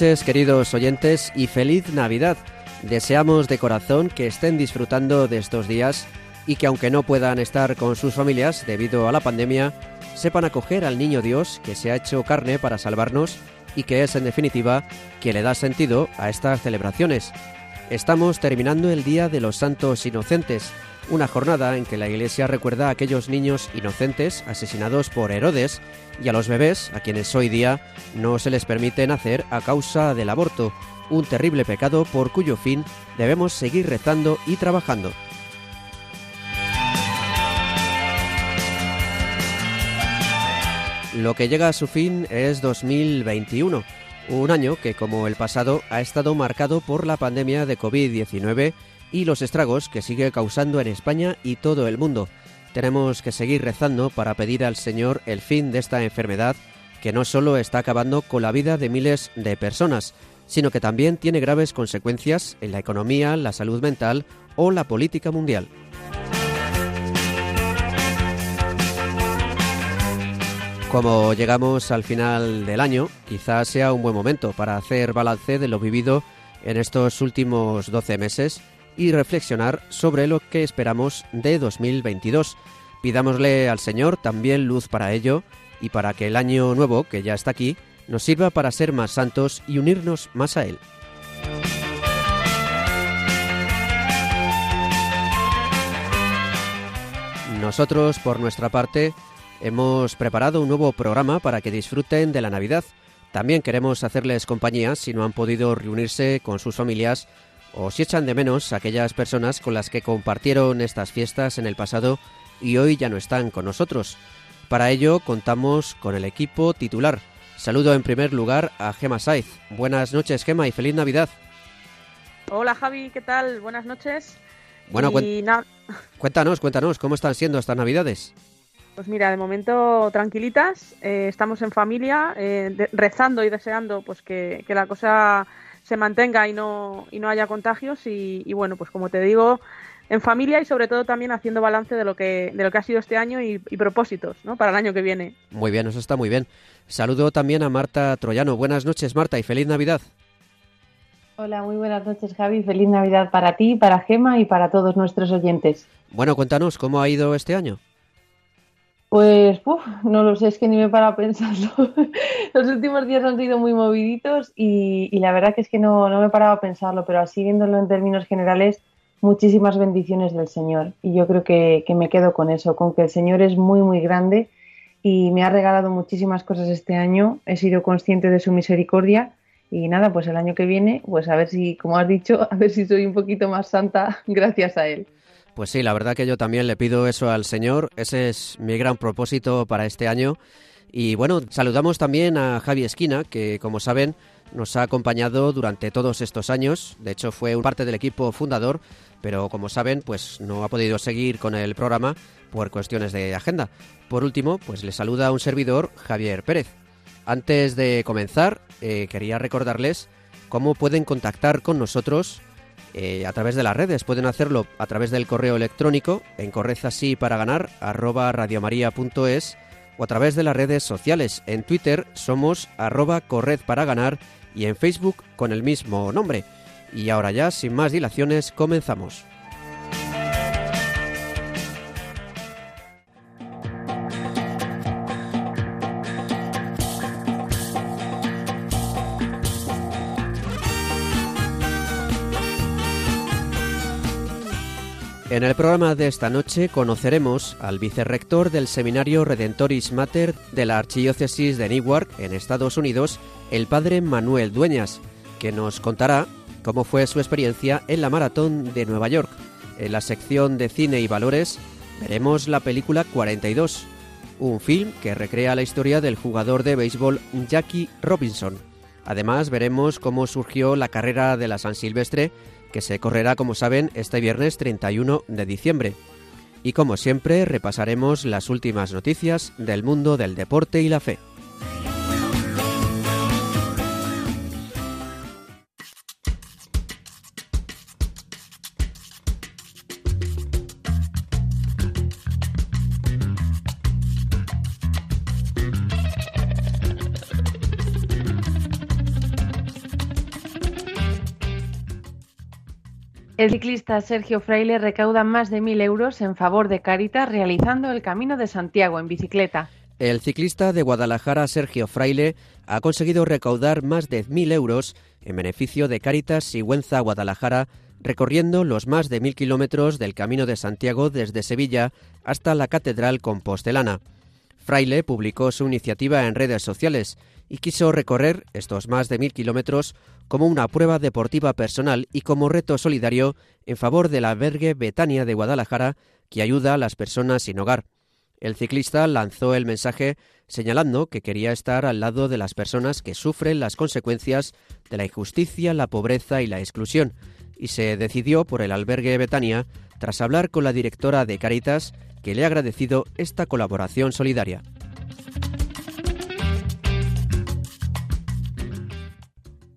Noches queridos oyentes y feliz Navidad. Deseamos de corazón que estén disfrutando de estos días y que aunque no puedan estar con sus familias debido a la pandemia, sepan acoger al Niño Dios que se ha hecho carne para salvarnos y que es en definitiva que le da sentido a estas celebraciones. Estamos terminando el Día de los Santos Inocentes, una jornada en que la Iglesia recuerda a aquellos niños inocentes asesinados por Herodes y a los bebés a quienes hoy día no se les permite nacer a causa del aborto, un terrible pecado por cuyo fin debemos seguir rezando y trabajando. Lo que llega a su fin es 2021, un año que como el pasado ha estado marcado por la pandemia de COVID-19 y los estragos que sigue causando en España y todo el mundo. Tenemos que seguir rezando para pedir al Señor el fin de esta enfermedad que no solo está acabando con la vida de miles de personas, sino que también tiene graves consecuencias en la economía, la salud mental o la política mundial. Como llegamos al final del año, quizás sea un buen momento para hacer balance de lo vivido en estos últimos 12 meses y reflexionar sobre lo que esperamos de 2022. Pidámosle al Señor también luz para ello y para que el año nuevo, que ya está aquí, nos sirva para ser más santos y unirnos más a Él. Nosotros, por nuestra parte, hemos preparado un nuevo programa para que disfruten de la Navidad. También queremos hacerles compañía si no han podido reunirse con sus familias o si echan de menos a aquellas personas con las que compartieron estas fiestas en el pasado y hoy ya no están con nosotros. Para ello contamos con el equipo titular. Saludo en primer lugar a Gema Saiz. Buenas noches, Gema, y feliz Navidad. Hola, Javi, ¿qué tal? Buenas noches. Bueno, cuéntanos, cuéntanos, ¿cómo están siendo estas Navidades? Pues mira, de momento tranquilitas, eh, estamos en familia, eh, rezando y deseando pues que, que la cosa se mantenga y no, y no haya contagios y, bueno, pues como te digo, en familia y sobre todo también haciendo balance de lo que, de lo que ha sido este año y, propósitos ¿no? para el año que viene. Muy bien, eso está muy bien. Saludo también a Marta Troyano. Buenas noches, Marta, y feliz Navidad. Hola, muy buenas noches, Javi. Feliz Navidad para ti, para Gema y para todos nuestros oyentes. Bueno, cuéntanos, ¿cómo ha ido este año? Pues, no lo sé, es que ni me para pensarlo. Los últimos días han sido muy moviditos y, la verdad que es que no, no me paraba a pensarlo, pero así viéndolo en términos generales, muchísimas bendiciones del Señor. Y yo creo que, que me quedo con eso, con que el Señor es muy, muy grande y me ha regalado muchísimas cosas este año. He sido consciente de su misericordia y nada, pues el año que viene, pues a ver si, como has dicho, a ver si soy un poquito más santa gracias a Él. Pues sí, la verdad que yo también le pido eso al Señor. Ese es mi gran propósito para este año. Y bueno, saludamos también a Javi Esquina, que como saben nos ha acompañado durante todos estos años. De hecho, fue parte del equipo fundador, pero como saben, pues no ha podido seguir con el programa por cuestiones de agenda. Por último, pues le saluda un servidor, Javier Pérez. Antes de comenzar, eh, quería recordarles cómo pueden contactar con nosotros eh, a través de las redes. Pueden hacerlo a través del correo electrónico en correzasí para arroba radiomaria.es o a través de las redes sociales. En Twitter somos arroba corred para ganar y en Facebook con el mismo nombre. Y ahora ya, sin más dilaciones, comenzamos. En el programa de esta noche conoceremos al vicerrector del Seminario Redentoris Mater de la Archidiócesis de Newark, en Estados Unidos, el padre Manuel Dueñas, que nos contará cómo fue su experiencia en la Maratón de Nueva York. En la sección de cine y valores veremos la película 42, un film que recrea la historia del jugador de béisbol Jackie Robinson. Además, veremos cómo surgió la carrera de la San Silvestre, que se correrá, como saben, este viernes 31 de diciembre. Y como siempre, repasaremos las últimas noticias del mundo del deporte y la fe. Ciclista Sergio Fraile recauda más de mil euros en favor de Caritas realizando el Camino de Santiago en bicicleta. El ciclista de Guadalajara, Sergio Fraile, ha conseguido recaudar más de mil euros en beneficio de Caritas Sigüenza Guadalajara, recorriendo los más de mil kilómetros del Camino de Santiago desde Sevilla hasta la Catedral Compostelana. Fraile publicó su iniciativa en redes sociales y quiso recorrer estos más de mil kilómetros como una prueba deportiva personal y como reto solidario en favor del albergue Betania de Guadalajara, que ayuda a las personas sin hogar. El ciclista lanzó el mensaje señalando que quería estar al lado de las personas que sufren las consecuencias de la injusticia, la pobreza y la exclusión, y se decidió por el albergue Betania tras hablar con la directora de Caritas, que le ha agradecido esta colaboración solidaria.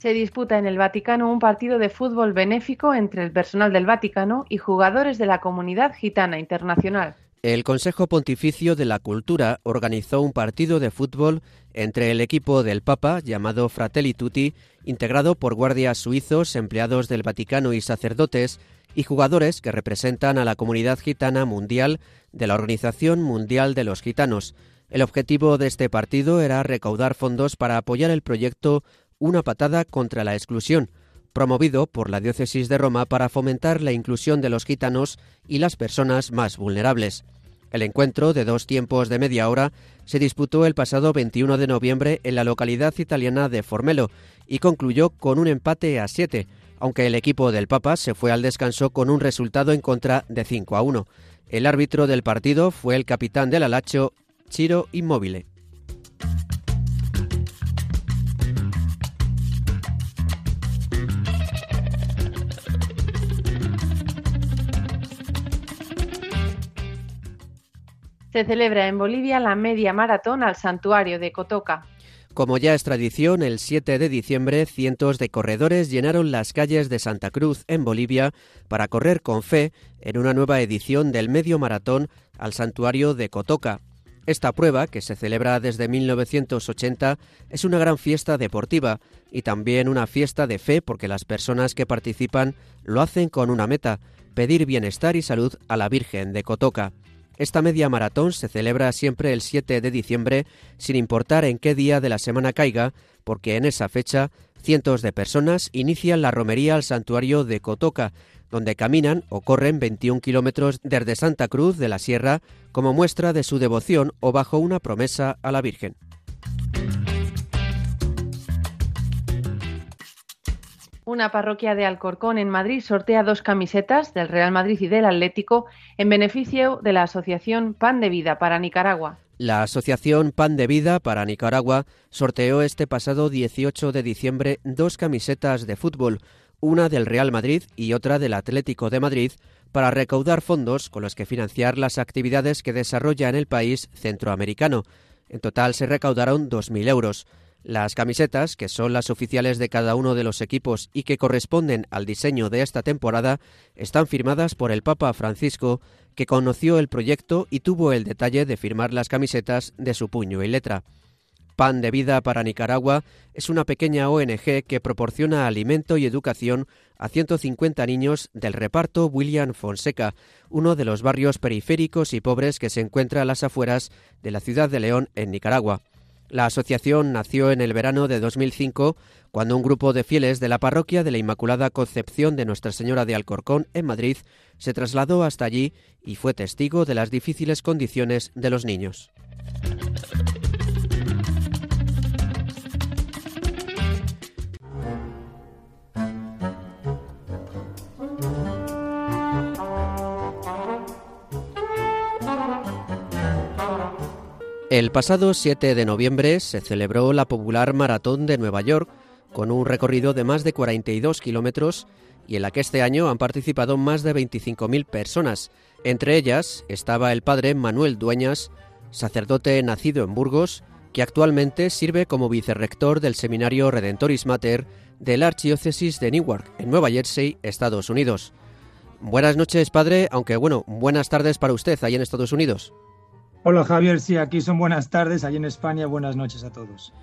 Se disputa en el Vaticano un partido de fútbol benéfico entre el personal del Vaticano y jugadores de la comunidad gitana internacional. El Consejo Pontificio de la Cultura organizó un partido de fútbol entre el equipo del Papa, llamado Fratelli Tutti, integrado por guardias suizos, empleados del Vaticano y sacerdotes, y jugadores que representan a la comunidad gitana mundial de la Organización Mundial de los Gitanos. El objetivo de este partido era recaudar fondos para apoyar el proyecto una patada contra la exclusión, promovido por la Diócesis de Roma para fomentar la inclusión de los gitanos y las personas más vulnerables. El encuentro, de dos tiempos de media hora, se disputó el pasado 21 de noviembre en la localidad italiana de Formelo y concluyó con un empate a 7, aunque el equipo del Papa se fue al descanso con un resultado en contra de 5 a 1. El árbitro del partido fue el capitán del Alacho, Chiro Immobile. Se celebra en Bolivia la media maratón al santuario de Cotoca. Como ya es tradición, el 7 de diciembre cientos de corredores llenaron las calles de Santa Cruz, en Bolivia, para correr con fe en una nueva edición del medio maratón al santuario de Cotoca. Esta prueba, que se celebra desde 1980, es una gran fiesta deportiva y también una fiesta de fe porque las personas que participan lo hacen con una meta, pedir bienestar y salud a la Virgen de Cotoca. Esta media maratón se celebra siempre el 7 de diciembre, sin importar en qué día de la semana caiga, porque en esa fecha cientos de personas inician la romería al santuario de Cotoca, donde caminan o corren 21 kilómetros desde Santa Cruz de la Sierra como muestra de su devoción o bajo una promesa a la Virgen. Una parroquia de Alcorcón en Madrid sortea dos camisetas del Real Madrid y del Atlético en beneficio de la Asociación Pan de Vida para Nicaragua. La Asociación Pan de Vida para Nicaragua sorteó este pasado 18 de diciembre dos camisetas de fútbol, una del Real Madrid y otra del Atlético de Madrid, para recaudar fondos con los que financiar las actividades que desarrolla en el país centroamericano. En total se recaudaron 2.000 euros. Las camisetas, que son las oficiales de cada uno de los equipos y que corresponden al diseño de esta temporada, están firmadas por el Papa Francisco, que conoció el proyecto y tuvo el detalle de firmar las camisetas de su puño y letra. Pan de Vida para Nicaragua es una pequeña ONG que proporciona alimento y educación a 150 niños del reparto William Fonseca, uno de los barrios periféricos y pobres que se encuentra a las afueras de la ciudad de León, en Nicaragua. La asociación nació en el verano de 2005 cuando un grupo de fieles de la parroquia de la Inmaculada Concepción de Nuestra Señora de Alcorcón en Madrid se trasladó hasta allí y fue testigo de las difíciles condiciones de los niños. El pasado 7 de noviembre se celebró la popular Maratón de Nueva York, con un recorrido de más de 42 kilómetros y en la que este año han participado más de 25.000 personas. Entre ellas estaba el padre Manuel Dueñas, sacerdote nacido en Burgos, que actualmente sirve como vicerrector del seminario Redentoris Mater de la Archidiócesis de Newark, en Nueva Jersey, Estados Unidos. Buenas noches, padre, aunque bueno, buenas tardes para usted ahí en Estados Unidos. Hola Javier, sí, aquí son buenas tardes, allí en España buenas noches a todos.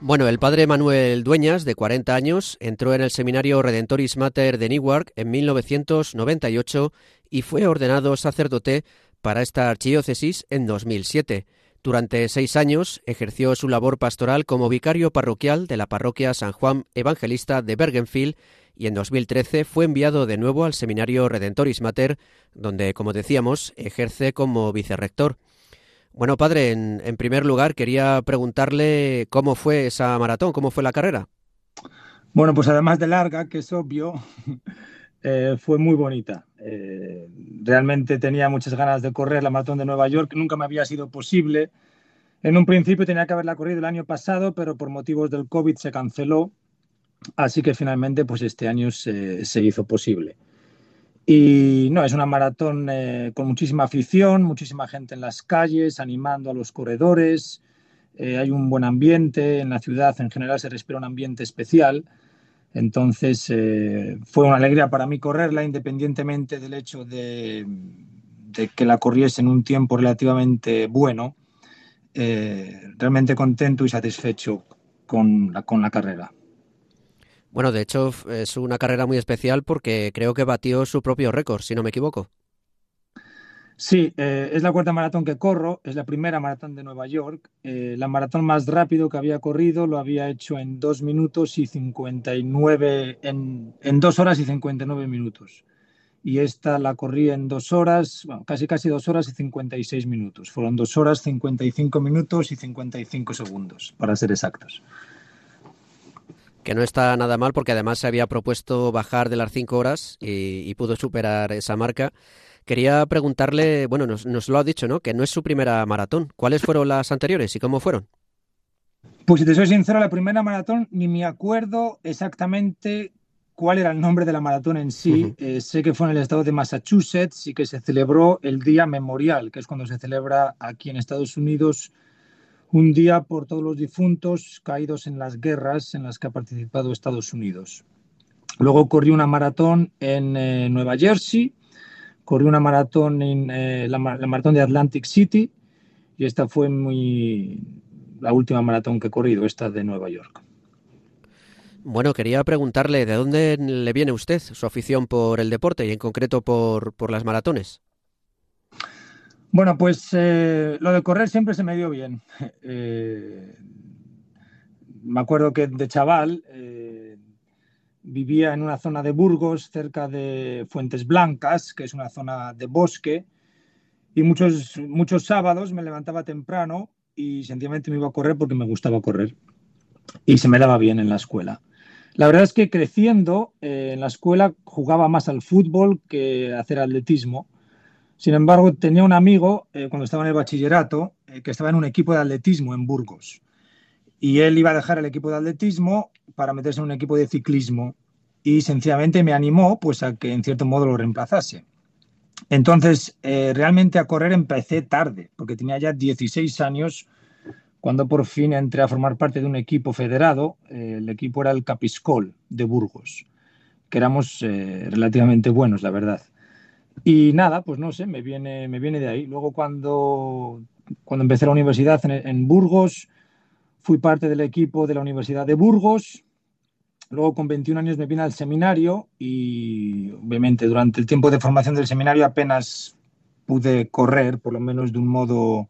Bueno, el padre Manuel Dueñas, de 40 años, entró en el seminario Redentoris Mater de Newark en 1998 y fue ordenado sacerdote para esta archidiócesis en 2007. Durante seis años ejerció su labor pastoral como vicario parroquial de la parroquia San Juan Evangelista de Bergenfield y en 2013 fue enviado de nuevo al seminario Redentoris Mater, donde, como decíamos, ejerce como vicerrector. Bueno, padre, en, primer lugar quería preguntarle cómo fue esa maratón, cómo fue la carrera. Bueno, pues además de larga, que es obvio, eh, fue muy bonita. Eh, realmente tenía muchas ganas de correr la maratón de Nueva York, nunca me había sido posible. En un principio tenía que haberla corrido el año pasado, pero por motivos del COVID se canceló, así que finalmente pues este año se, hizo posible. Y no, es una maratón eh, con muchísima afición, muchísima gente en las calles, animando a los corredores, hay un buen ambiente, en la ciudad en general se respira un ambiente especial. Entonces eh, fue una alegría para mí correrla, independientemente del hecho de, que la corriese en un tiempo relativamente bueno. Eh, realmente contento y satisfecho con la, con la carrera. Bueno, de hecho es una carrera muy especial porque creo que batió su propio récord, si no me equivoco. Sí, eh, es la cuarta maratón que corro, es la primera maratón de Nueva York. Eh, la maratón más rápido que había corrido lo había hecho en dos minutos y 59, en, en dos horas y 59 minutos. Y esta la corrí en dos horas, bueno, casi casi dos horas y 56 minutos. Fueron dos horas, 55 minutos y 55 segundos, para ser exactos. Que no está nada mal porque además se había propuesto bajar de las cinco horas y pudo superar esa marca. Quería preguntarle, bueno, nos, lo ha dicho, ¿no? Que no es su primera maratón. ¿Cuáles fueron las anteriores y cómo fueron? Pues si te soy sincero, la primera maratón ni me acuerdo exactamente cuál era el nombre de la maratón en sí. Eh, sé que fue en el estado de Massachusetts y que se celebró el Día Memorial, que es cuando se celebra aquí en Estados Unidos un día por todos los difuntos caídos en las guerras en las que ha participado Estados Unidos. Luego corrió una maratón en eh, Nueva Jersey corrí una maratón en eh, la, maratón de Atlantic City y esta fue la última maratón que he corrido, esta de Nueva York. Bueno, quería preguntarle de dónde le viene usted su afición por el deporte y en concreto por las maratones. Bueno, pues eh, lo de correr siempre se me dio bien. Eh, me acuerdo que de chaval vivía en una zona de Burgos, cerca de Fuentes Blancas, que es una zona de bosque, y muchos, muchos sábados me levantaba temprano y sencillamente me iba a correr porque me gustaba correr y se me daba bien en la escuela. La verdad es que creciendo eh, en la escuela jugaba más al fútbol que hacer atletismo. Sin embargo, tenía un amigo eh, cuando estaba en el bachillerato eh, que estaba en un equipo de atletismo en Burgos. Y él iba a dejar el equipo de atletismo para meterse en un equipo de ciclismo y sencillamente me animó pues a que en cierto modo lo reemplazase. Entonces, eh, realmente a correr empecé tarde, porque tenía ya 16 años cuando por fin entré a formar parte de un equipo federado. El equipo era el Capiscol de Burgos, que éramos relativamente buenos, la verdad. Y nada, pues no sé, me viene, me viene de ahí. Luego cuando, cuando empecé la universidad en Burgos, Fui parte del equipo de la Universidad de Burgos. Luego, con 21 años, me vine al seminario y, obviamente, durante el tiempo de formación del seminario apenas pude correr, por lo menos de un modo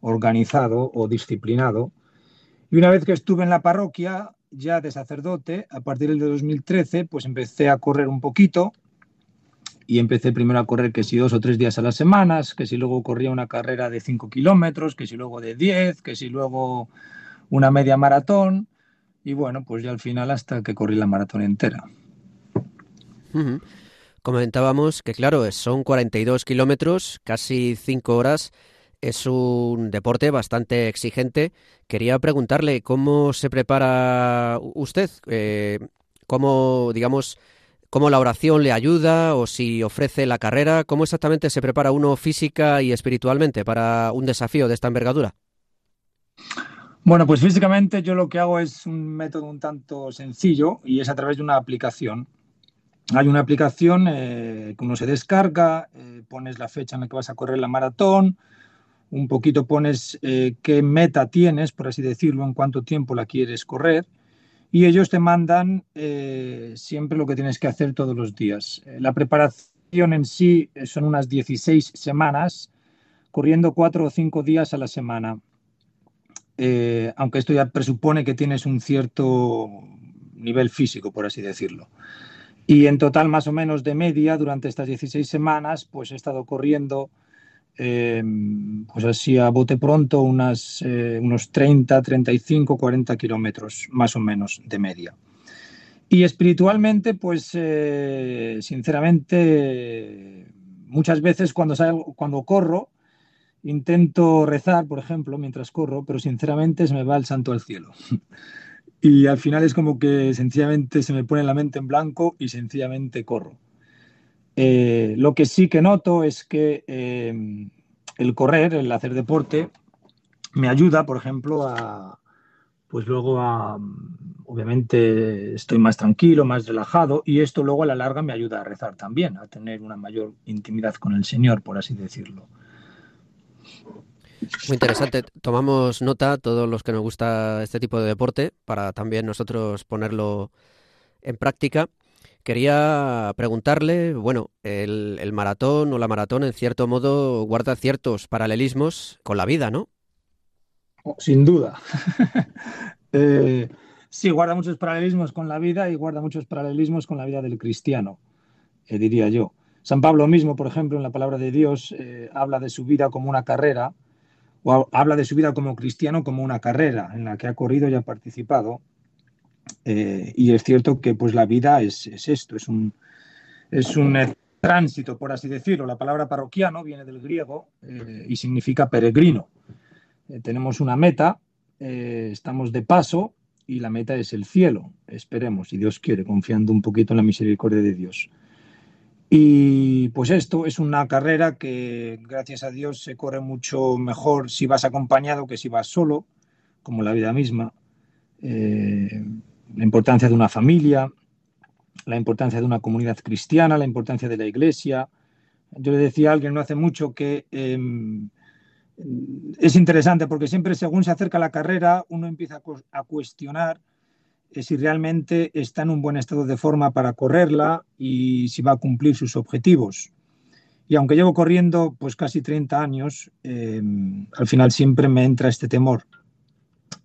organizado o disciplinado. Y una vez que estuve en la parroquia, ya de sacerdote, a partir del 2013, pues empecé a correr un poquito y empecé primero a correr que si dos o tres días a las semanas, que si luego corría una carrera de 5 kilómetros, que si luego de 10, que si luego una media maratón y bueno, pues ya al final hasta que corrí la maratón entera. Comentábamos que claro, son 42 kilómetros, casi 5 horas. Es un deporte bastante exigente. Quería preguntarle cómo se prepara usted, eh, cómo, digamos, cómo la oración le ayuda o si ofrece la carrera, cómo exactamente se prepara uno física y espiritualmente para un desafío de esta envergadura. Bueno, pues físicamente yo lo que hago es un método un tanto sencillo y es a través de una aplicación. Hay una aplicación eh, que uno se descarga, eh, pones la fecha en la que vas a correr la maratón, un poquito pones eh, qué meta tienes, por así decirlo, en cuánto tiempo la quieres correr y ellos te mandan eh, siempre lo que tienes que hacer todos los días. Eh, la preparación en sí eh, son unas 16 semanas, corriendo cuatro o cinco días a la semana. aunque esto ya presupone que tienes un cierto nivel físico, por así decirlo. Y en total, más o menos de media, durante estas 16 semanas, pues he estado corriendo eh, pues así a bote pronto unas, eh, unos 30, 35, 40 kilómetros más o menos de media. Y espiritualmente, pues eh, sinceramente, muchas veces cuando, salgo, cuando corro, intento rezar, por ejemplo, mientras corro, pero sinceramente se me va el santo al cielo. y al final es como que sencillamente se me pone la mente en blanco y sencillamente corro. Eh, lo que sí que noto es que eh, el correr, el hacer deporte, me ayuda, por ejemplo, a, pues luego a, obviamente estoy más tranquilo, más relajado y esto luego a la larga me ayuda a rezar también, a tener una mayor intimidad con el Señor, por así decirlo. Muy interesante. Tomamos nota todos los que nos gusta este tipo de deporte para también nosotros ponerlo en práctica. Quería preguntarle, bueno, el, maratón o la maratón en cierto modo guarda ciertos paralelismos con la vida, ¿no? Oh, sin duda. eh, sí, guarda muchos paralelismos con la vida y guarda muchos paralelismos con la vida del cristiano, eh, diría yo. San Pablo mismo, por ejemplo, en la palabra de Dios, eh, habla de su vida como una carrera, o habla de su vida como cristiano como una carrera en la que ha corrido y ha participado, eh, y es cierto que pues la vida es, esto, es un, es un tránsito, por así decirlo. La palabra parroquiano viene del griego eh, y significa peregrino. Eh, tenemos una meta, estamos de paso y la meta es el cielo. Esperemos, si Dios quiere, confiando un poquito en la misericordia de Dios. Y pues esto es una carrera que gracias a Dios se corre mucho mejor si vas acompañado que si vas solo, como la vida misma la importancia de una familia, la importancia de una comunidad cristiana, la importancia de la iglesia. Yo le decía a alguien no hace mucho que em, es interesante porque siempre según se acerca la carrera uno empieza a, cuestionar eh, si realmente está en un buen estado de forma para correrla y si va a cumplir sus objetivos. Y aunque llevo corriendo pues casi 30 años, em, al final siempre me entra este temor.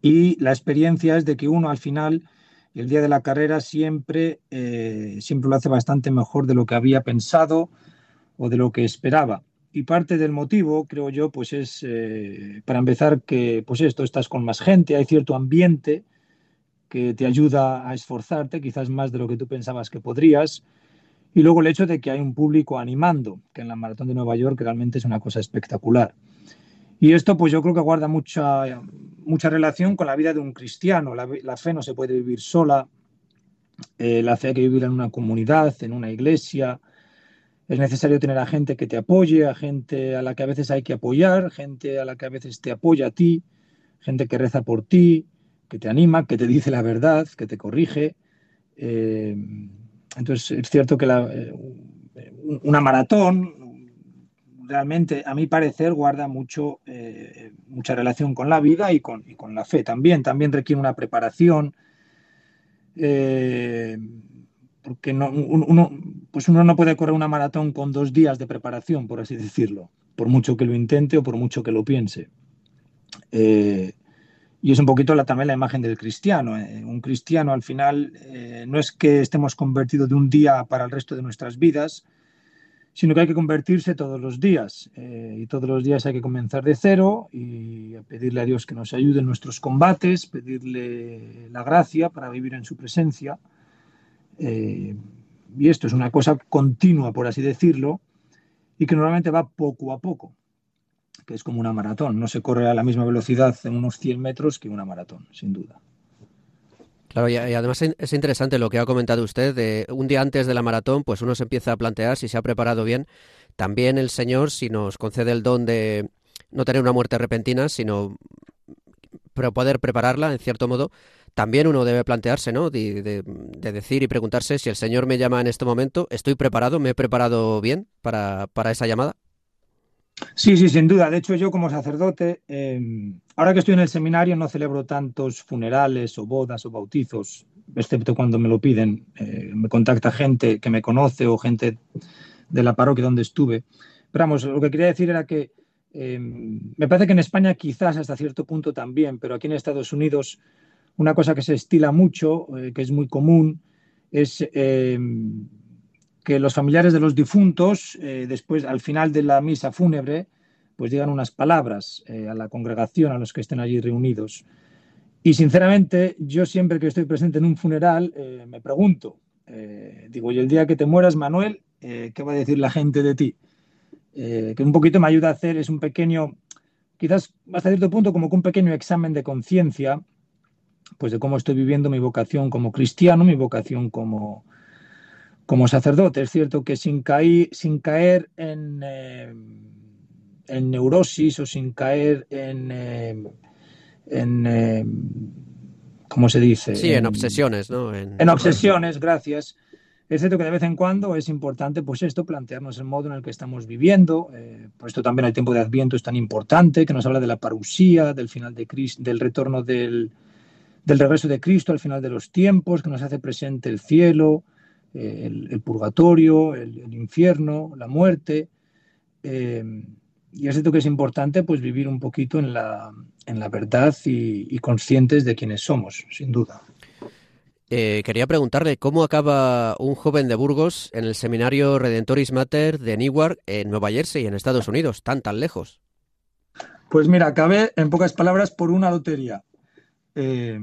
Y la experiencia es de que uno al final el día de la carrera siempre, eh, siempre lo hace bastante mejor de lo que había pensado o de lo que esperaba. Y parte del motivo, creo yo, pues es, eh, para empezar, que pues esto, estás con más gente, hay cierto ambiente que te ayuda a esforzarte, quizás más de lo que tú pensabas que podrías. Y luego el hecho de que hay un público animando, que en la Maratón de Nueva York realmente es una cosa espectacular. Y esto pues yo creo que guarda mucha, mucha relación con la vida de un cristiano. La, fe no se puede vivir sola, eh, la fe hay que vivir en una comunidad, en una iglesia. Es necesario tener a gente que te apoye, a gente a la que a veces hay que apoyar, gente a la que a veces te apoya a ti, gente que reza por ti, que te anima, que te dice la verdad, que te corrige. Eh, entonces es cierto que eh, una maratón, realmente, a mi parecer, guarda mucho, eh, mucha relación con la vida y con, la fe también. También requiere una preparación, eh, porque no, uno, pues uno no puede correr una maratón con dos días de preparación, por así decirlo, por mucho que lo intente o por mucho que lo piense. Eh, y es un poquito la, también la imagen del cristiano. Un cristiano al final no es que estemos convertidos de un día para el resto de nuestras vidas, sino que hay que convertirse todos los días. Eh, y todos los días hay que comenzar de cero y pedirle a Dios que nos ayude en nuestros combates, pedirle la gracia para vivir en su presencia. Eh, y esto es una cosa continua, por así decirlo, y que normalmente va poco a poco. que es como una maratón. No se corre a la misma velocidad en unos 100 metros que una maratón, sin duda. Claro, y, además es interesante lo que ha comentado usted. De un día antes de la maratón, pues uno se empieza a plantear si se ha preparado bien. También el Señor, si nos concede el don de no tener una muerte repentina, sino poder prepararla, en cierto modo, también uno debe plantearse, ¿no? De, decir y preguntarse si el Señor me llama en este momento, ¿estoy preparado? ¿Me he preparado bien para, para esa llamada? Sí, sí, sin duda. De hecho, yo como sacerdote, em, ahora que estoy en el seminario, no celebro tantos funerales o bodas o bautizos, excepto cuando me lo piden. Eh, me contacta gente que me conoce o gente de la parroquia donde estuve. Pero vamos, lo que quería decir era que em, me parece que en España quizás hasta cierto punto también, pero aquí en Estados Unidos una cosa que se estila mucho, eh, que es muy común, es em, que los familiares de los difuntos, eh, después, al final de la misa fúnebre, pues digan unas palabras eh, a la congregación, a los que estén allí reunidos. Y sinceramente, yo siempre que estoy presente en un funeral, eh, me pregunto, digo, y el día que te mueras, Manuel, ¿qué va a decir la gente de ti? que un poquito me ayuda a hacer, es un pequeño, quizás hasta cierto punto como que un pequeño examen de conciencia, pues de cómo estoy viviendo mi vocación como cristiano, mi vocación como, como sacerdote. Es cierto que sin, caer, sin caer en, eh, en, neurosis o sin caer en, eh, en eh, ¿cómo se dice? Sí, en, obsesiones, ¿no? En, obsesiones, gracias. Es cierto que de vez en cuando es importante, pues esto, plantearnos el modo en el que estamos viviendo. por esto también el tiempo de Adviento es tan importante, que nos habla de la parusía, del final de Cristo, del retorno del, del regreso de Cristo al final de los tiempos, que nos hace presente el cielo, el, purgatorio, el, infierno, la muerte. Eh, y es cierto que es importante pues, vivir un poquito en la, en la verdad y, conscientes de quiénes somos, sin duda. Eh, quería preguntarle cómo acaba un joven de Burgos en el seminario Redentoris Mater de Newark, en Nueva Jersey, en Estados Unidos, tan, tan lejos. Pues mira, acabé en pocas palabras por una lotería. Eh,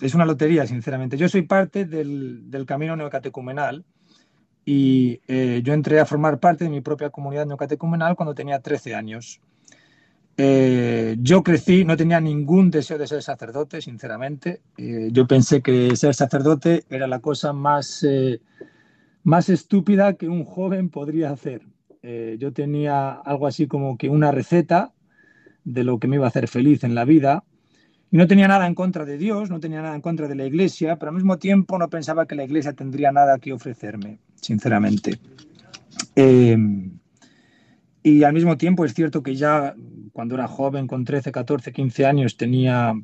es una lotería, sinceramente. Yo soy parte del, camino neocatecumenal y eh, yo entré a formar parte de mi propia comunidad neocatecumenal cuando tenía 13 años. Eh, yo crecí, no tenía ningún deseo de ser sacerdote, sinceramente. yo pensé que ser sacerdote era la cosa más, más estúpida que un joven podría hacer. yo tenía algo así como que una receta de lo que me iba a hacer feliz en la vida y no tenía nada en contra de Dios, no tenía nada en contra de la Iglesia, pero al mismo tiempo no pensaba que la Iglesia tendría nada que ofrecerme, sinceramente. Eh, y al mismo tiempo es cierto que ya cuando era joven, con 13, 14, 15 años, tenía,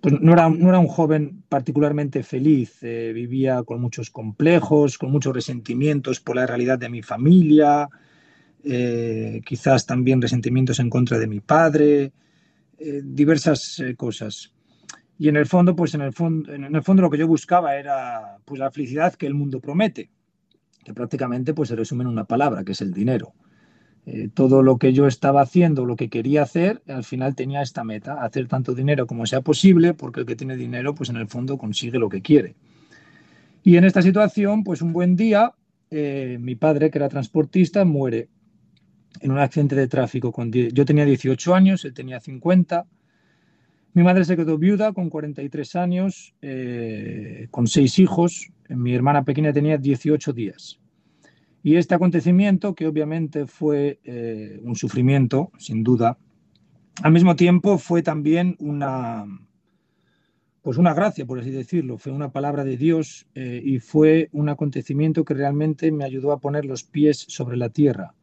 pues no era, no era un joven particularmente feliz, eh, vivía con muchos complejos, con muchos resentimientos por la realidad de mi familia, eh, quizás también resentimientos en contra de mi padre, diversas eh, cosas. Y en el fondo, pues en el fondo, en el fondo lo que yo buscaba era pues la felicidad que el mundo promete, que prácticamente pues se resume en una palabra, que es el dinero. Eh, todo lo que yo estaba haciendo, lo que quería hacer, al final tenía esta meta, hacer tanto dinero como sea posible, porque el que tiene dinero, pues en el fondo consigue lo que quiere. Y en esta situación, pues un buen día, mi padre, que era transportista, muere en un accidente de tráfico. Con yo tenía 18 años, él tenía 50. Mi madre se quedó viuda con 43 años, eh, con seis hijos. Mi hermana pequeña tenía 18 días. Y este acontecimiento, que obviamente fue eh, un sufrimiento, sin duda, al mismo tiempo fue también una, pues una gracia, por así decirlo, fue una palabra de Dios eh, y fue un acontecimiento que realmente me ayudó a poner los pies sobre la tierra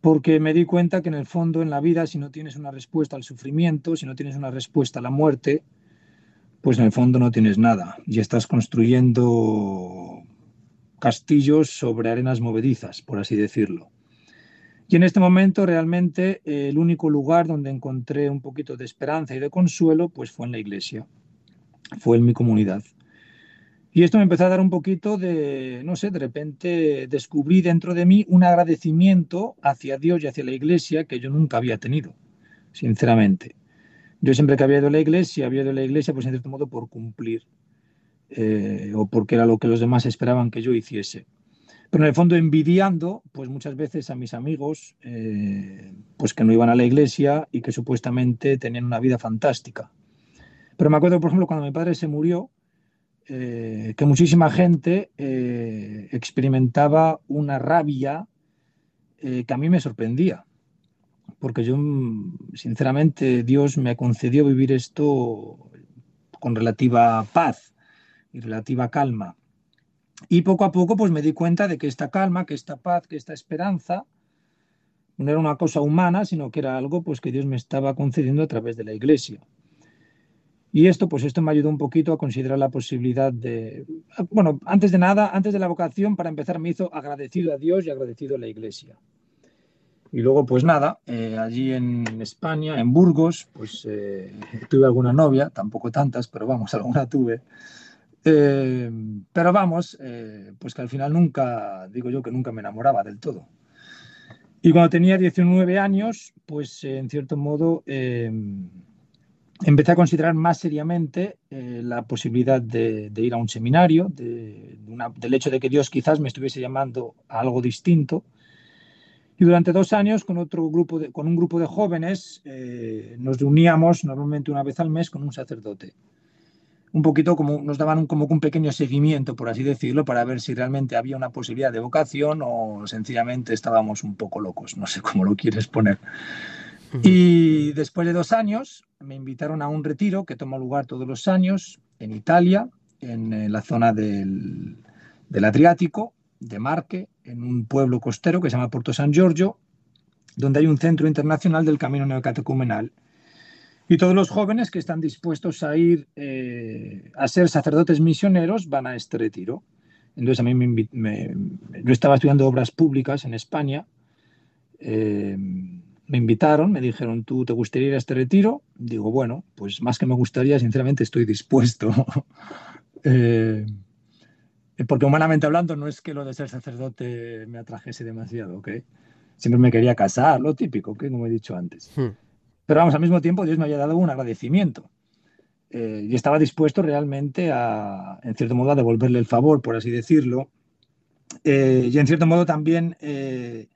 porque me di cuenta que en el fondo en la vida si no tienes una respuesta al sufrimiento, si no tienes una respuesta a la muerte, pues en el fondo no tienes nada y estás construyendo castillos sobre arenas movedizas, por así decirlo. Y en este momento realmente el único lugar donde encontré un poquito de esperanza y de consuelo pues fue en la iglesia, fue en mi comunidad. Y esto me empezó a dar un poquito de, no sé, de repente descubrí dentro de mí un agradecimiento hacia Dios y hacia la iglesia que yo nunca había tenido, sinceramente. Yo siempre que había ido a la iglesia, había ido a la iglesia, pues en cierto modo por cumplir, eh, o porque era lo que los demás esperaban que yo hiciese. pero en el fondo envidiando, pues muchas veces a mis amigos, eh, pues que no iban a la iglesia y que supuestamente tenían una vida fantástica. Pero me acuerdo, por ejemplo, cuando mi padre se murió, eh, que muchísima gente eh, experimentaba una rabia que a mí me sorprendía, porque yo, sinceramente, Dios me concedió vivir esto con relativa paz y relativa calma. Y poco a poco pues me di cuenta de que esta calma, que esta paz, que esta esperanza no era una cosa humana, sino que era algo pues que Dios me estaba concediendo a través de la iglesia. Y esto pues esto me ayudó un poquito a considerar la posibilidad de bueno, antes de nada, antes de la vocación para empezar me hizo agradecido a Dios y agradecido a la iglesia. Y luego, pues nada, eh, allí en España, en Burgos, pues eh, tuve alguna novia, tampoco tantas, pero vamos, alguna tuve. Eh, pero vamos, eh, pues que al final nunca, digo yo que nunca me enamoraba del todo. Y cuando tenía 19 años, pues en cierto modo eh, empecé a considerar más seriamente la posibilidad de, ir a un seminario, del hecho de que Dios quizás me estuviese llamando a algo distinto. Y durante dos años, con, otro grupo con un grupo de jóvenes, nos reuníamos normalmente una vez al mes con un sacerdote un poquito como nos daban un, como un pequeño seguimiento, por así decirlo, para ver si realmente había una posibilidad de vocación o sencillamente estábamos un poco locos, no sé cómo lo quieres poner. Y después de dos años me invitaron a un retiro que toma lugar todos los años en Italia, en la zona del, del Adriático, de Marque, en un pueblo costero que se llama Porto San Giorgio, donde hay un centro internacional del camino neocatecumenal y todos los jóvenes que están dispuestos a ir eh, a ser sacerdotes misioneros van a este retiro. Entonces a mí me, yo estaba estudiando obras públicas en España. Eh, me invitaron, me dijeron, ¿tú te gustaría ir a este retiro? Digo, bueno, pues más que me gustaría, sinceramente estoy dispuesto. Eh, porque humanamente hablando no es que lo de ser sacerdote me atrajese demasiado, ¿ok? Siempre me quería casar, lo típico, ¿ok? Como he dicho antes. Hmm. Pero vamos, al mismo tiempo Dios me había dado un agradecimiento. Eh, y estaba dispuesto realmente a, en cierto modo, a devolverle el favor, por así decirlo. Eh, y en cierto modo también eh,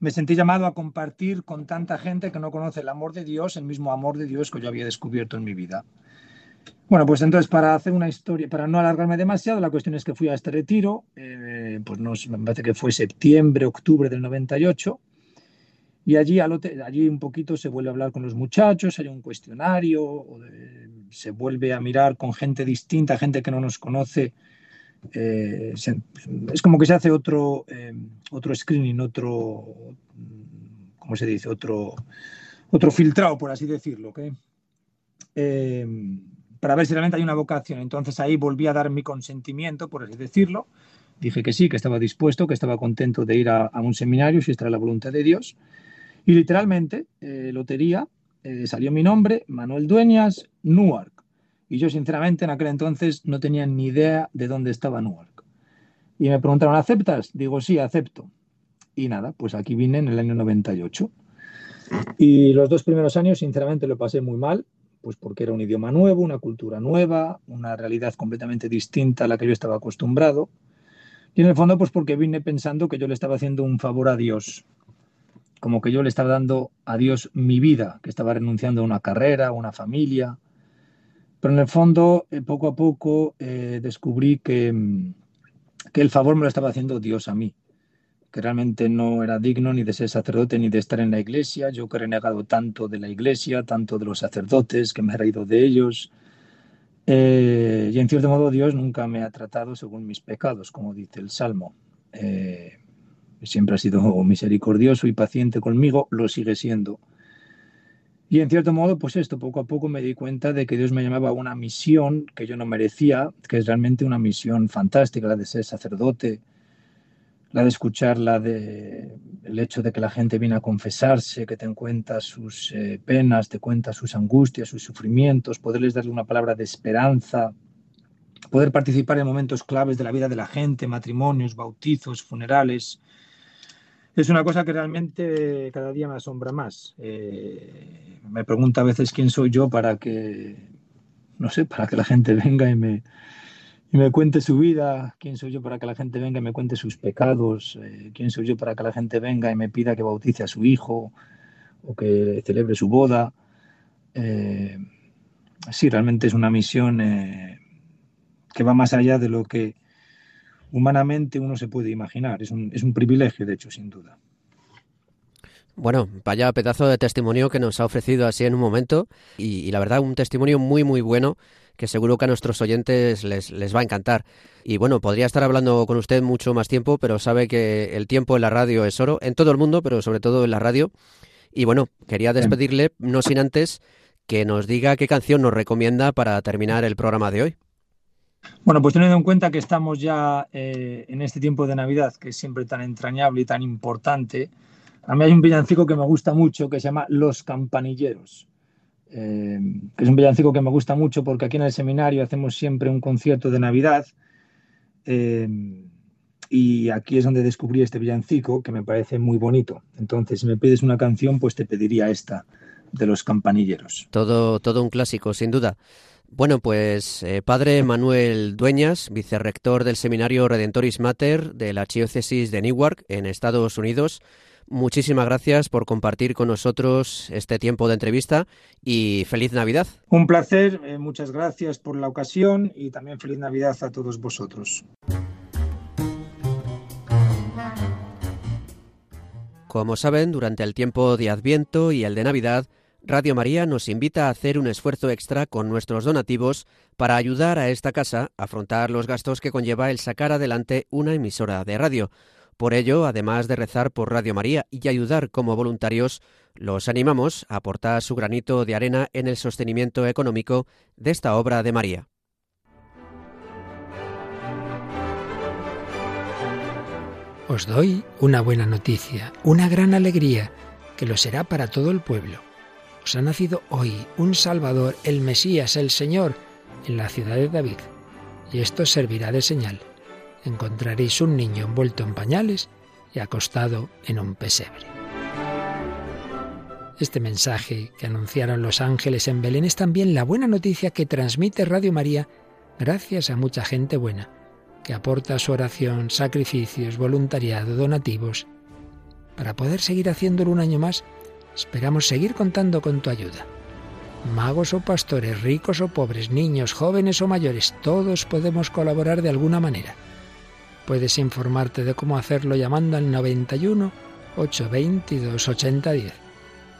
me sentí llamado a compartir con tanta gente que no conoce el amor de Dios, el mismo amor de Dios que yo había descubierto en mi vida. Bueno, pues entonces para hacer una historia, para no alargarme demasiado, la cuestión es que fui a este retiro, pues no, me parece que fue septiembre, octubre del 98, y allí, allí un poquito se vuelve a hablar con los muchachos, hay un cuestionario, se vuelve a mirar con gente distinta, gente que no nos conoce. Eh, es como que se hace otro, eh, otro screening, otro, ¿cómo se dice? Otro, otro filtrado, por así decirlo. Eh, para ver si realmente hay una vocación. Entonces ahí volví a dar mi consentimiento, por así decirlo. Dije que sí, que estaba dispuesto, que estaba contento de ir a, un seminario si esta era la voluntad de Dios. Y literalmente, eh, lotería, salió mi nombre, Manuel Dueñas, Newark. Y yo, sinceramente, en aquel entonces no tenía ni idea de dónde estaba Newark. Y me preguntaron, ¿aceptas? Digo, sí, acepto. Y nada, pues aquí vine en el año 98. Y los dos primeros años, sinceramente, lo pasé muy mal, pues porque era un idioma nuevo, una cultura nueva, una realidad completamente distinta a la que yo estaba acostumbrado. Y en el fondo, pues porque vine pensando que yo le estaba haciendo un favor a Dios, como que yo le estaba dando a Dios mi vida, que estaba renunciando a una carrera, a una familia. Pero en el fondo, eh, poco a poco, eh, descubrí que, mm, que el favor me lo estaba haciendo Dios a mí, que realmente no era digno ni de ser sacerdote ni de estar en la iglesia. Yo que he renegado tanto de la iglesia, tanto de los sacerdotes, que me he reído de ellos. Eh, y en cierto modo Dios nunca me ha tratado según mis pecados, como dice el Salmo siempre ha sido misericordioso y paciente conmigo, lo sigue siendo. Y en cierto modo, pues esto, poco a poco me di cuenta de que Dios me llamaba a una misión que yo no merecía, que es realmente una misión fantástica, la de ser sacerdote, la de escuchar, la de el hecho de que la gente viene a confesarse, que te cuenta sus eh, penas, te cuenta sus angustias, sus sufrimientos, poderles darle una palabra de esperanza, poder participar en momentos claves de la vida de la gente, matrimonios, bautizos, funerales, es una cosa que realmente cada día me asombra más. Eh, me pregunta a veces quién soy yo para que, no sé, para que la gente venga y me, y me cuente su vida, quién soy yo para que la gente venga y me cuente sus pecados, eh, quién soy yo para que la gente venga y me pida que bautice a su hijo o que celebre su boda. Eh, sí, realmente es una misión que va más allá de lo que humanamente uno se puede imaginar. Es un, es un privilegio, de hecho, sin duda. Bueno, vaya pedazo de testimonio que nos ha ofrecido así en un momento y, y la verdad un testimonio muy muy bueno que seguro que a nuestros oyentes les, les va a encantar. Y bueno, podría estar hablando con usted mucho más tiempo, pero sabe que el tiempo en la radio es oro, en todo el mundo, pero sobre todo en la radio. Y bueno, quería despedirle, no sin antes que nos diga qué canción nos recomienda para terminar el programa de hoy. Bueno, pues teniendo en cuenta que estamos ya eh, en este tiempo de Navidad, que es siempre tan entrañable y tan importante, a mí hay un villancico que me gusta mucho que se llama Los Campanilleros. Eh, que es un villancico que me gusta mucho porque aquí en el seminario hacemos siempre un concierto de Navidad eh, y aquí es donde descubrí este villancico que me parece muy bonito. Entonces, si me pides una canción, pues te pediría esta de los campanilleros. Todo, todo un clásico, sin duda. Bueno, pues eh, padre Manuel Dueñas, vicerrector del seminario Redentoris Mater de la Archidiócesis de Newark, en Estados Unidos, Muchísimas gracias por compartir con nosotros este tiempo de entrevista y feliz Navidad. Un placer, eh, muchas gracias por la ocasión y también feliz Navidad a todos vosotros. Como saben, durante el tiempo de Adviento y el de Navidad, Radio María nos invita a hacer un esfuerzo extra con nuestros donativos para ayudar a esta casa a afrontar los gastos que conlleva el sacar adelante una emisora de radio. Por ello, además de rezar por Radio María y ayudar como voluntarios, los animamos a aportar su granito de arena en el sostenimiento económico de esta obra de María. Os doy una buena noticia, una gran alegría, que lo será para todo el pueblo. Os ha nacido hoy un Salvador, el Mesías, el Señor, en la ciudad de David, y esto servirá de señal encontraréis un niño envuelto en pañales y acostado en un pesebre. Este mensaje que anunciaron los ángeles en Belén es también la buena noticia que transmite Radio María gracias a mucha gente buena, que aporta su oración, sacrificios, voluntariado, donativos. Para poder seguir haciéndolo un año más, esperamos seguir contando con tu ayuda. Magos o pastores, ricos o pobres, niños, jóvenes o mayores, todos podemos colaborar de alguna manera. Puedes informarte de cómo hacerlo llamando al 91 822 8010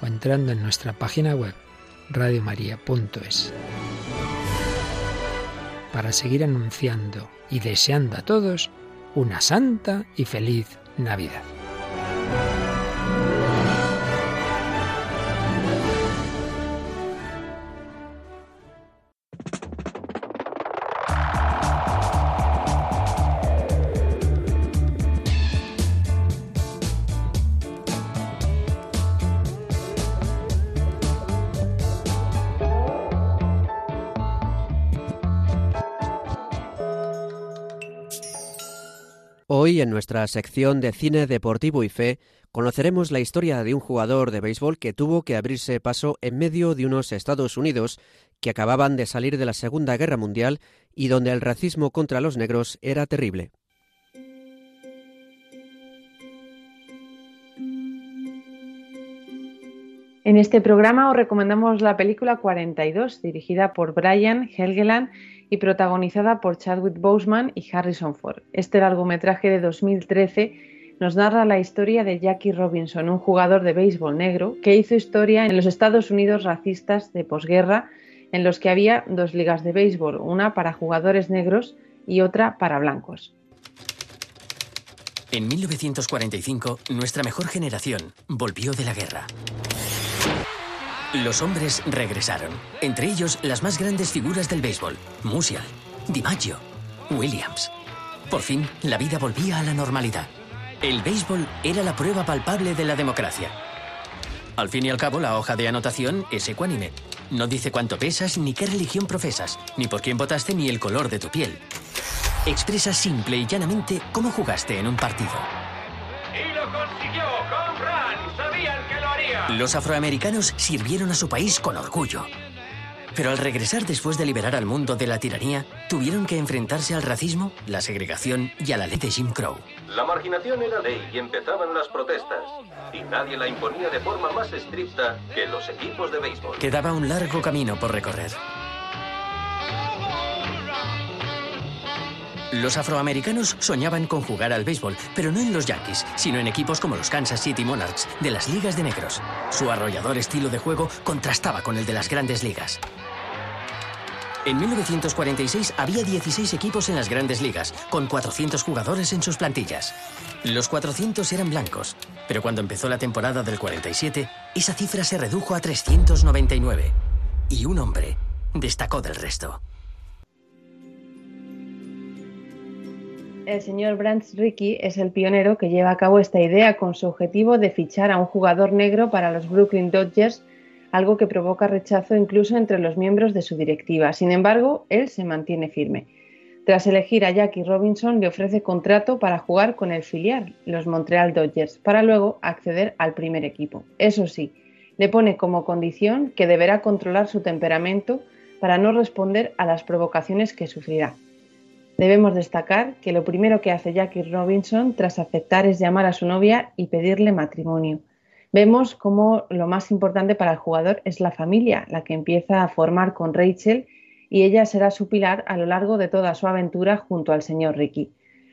o entrando en nuestra página web radiomaria.es. Para seguir anunciando y deseando a todos una santa y feliz Navidad. En nuestra sección de cine deportivo y fe, conoceremos la historia de un jugador de béisbol que tuvo que abrirse paso en medio de unos Estados Unidos que acababan de salir de la Segunda Guerra Mundial y donde el racismo contra los negros era terrible. En este programa os recomendamos la película 42, dirigida por Brian Helgeland y protagonizada por Chadwick Boseman y Harrison Ford. Este largometraje de 2013 nos narra la historia de Jackie Robinson, un jugador de béisbol negro que hizo historia en los Estados Unidos racistas de posguerra, en los que había dos ligas de béisbol, una para jugadores negros y otra para blancos. En 1945, nuestra mejor generación volvió de la guerra. Los hombres regresaron, entre ellos las más grandes figuras del béisbol, Musial, DiMaggio, Williams. Por fin, la vida volvía a la normalidad. El béisbol era la prueba palpable de la democracia. Al fin y al cabo, la hoja de anotación es ecuánime. No dice cuánto pesas, ni qué religión profesas, ni por quién votaste, ni el color de tu piel. Expresa simple y llanamente cómo jugaste en un partido. Los afroamericanos sirvieron a su país con orgullo. Pero al regresar después de liberar al mundo de la tiranía, tuvieron que enfrentarse al racismo, la segregación y a la ley de Jim Crow. La marginación era ley y empezaban las protestas. Y nadie la imponía de forma más estricta que los equipos de béisbol. Quedaba un largo camino por recorrer. Los afroamericanos soñaban con jugar al béisbol, pero no en los Yankees, sino en equipos como los Kansas City Monarchs, de las ligas de negros. Su arrollador estilo de juego contrastaba con el de las grandes ligas. En 1946 había 16 equipos en las grandes ligas, con 400 jugadores en sus plantillas. Los 400 eran blancos, pero cuando empezó la temporada del 47, esa cifra se redujo a 399. Y un hombre destacó del resto. El señor Branch Rickey es el pionero que lleva a cabo esta idea con su objetivo de fichar a un jugador negro para los Brooklyn Dodgers, algo que provoca rechazo incluso entre los miembros de su directiva. Sin embargo, él se mantiene firme. Tras elegir a Jackie Robinson, le ofrece contrato para jugar con el filial, los Montreal Dodgers, para luego acceder al primer equipo. Eso sí, le pone como condición que deberá controlar su temperamento para no responder a las provocaciones que sufrirá. Debemos destacar que lo primero que hace Jackie Robinson tras aceptar es llamar a su novia y pedirle matrimonio. Vemos cómo lo más importante para el jugador es la familia, la que empieza a formar con Rachel y ella será su pilar a lo largo de toda su aventura junto al señor Ricky.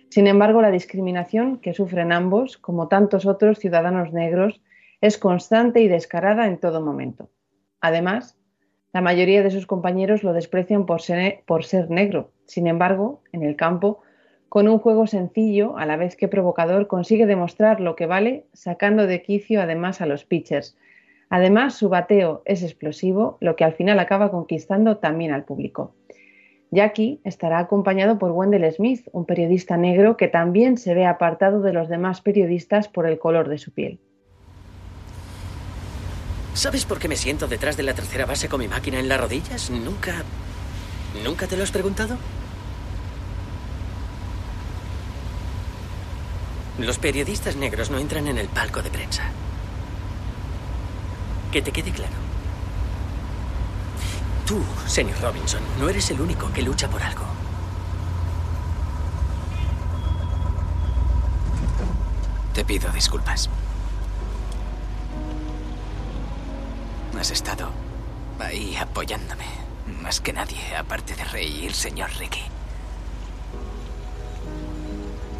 Sin embargo, la discriminación que sufren ambos, como tantos otros ciudadanos negros, es constante y descarada en todo momento. Además, la mayoría de sus compañeros lo desprecian por ser, por ser negro. Sin embargo, en el campo, con un juego sencillo, a la vez que provocador, consigue demostrar lo que vale, sacando de quicio además a los pitchers. Además, su bateo es explosivo, lo que al final acaba conquistando también al público. Jackie estará acompañado por Wendell Smith, un periodista negro que también se ve apartado de los demás periodistas por el color de su piel. ¿Sabes por qué me siento detrás de la tercera base con mi máquina en las rodillas? Nunca... ¿Nunca te lo has preguntado? Los periodistas negros no entran en el palco de prensa. Que te quede claro. Tú, señor Robinson, no eres el único que lucha por algo. Te pido disculpas. Has estado ahí apoyándome. Más que nadie, aparte de Rey y el señor Ricky.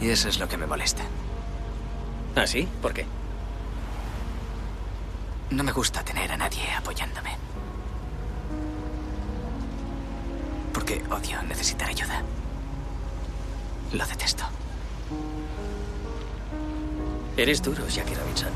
Y eso es lo que me molesta. ¿Ah, sí? ¿Por qué? No me gusta tener a nadie apoyándome. Porque odio necesitar ayuda. Lo detesto. Eres duro, Jackie Robinson.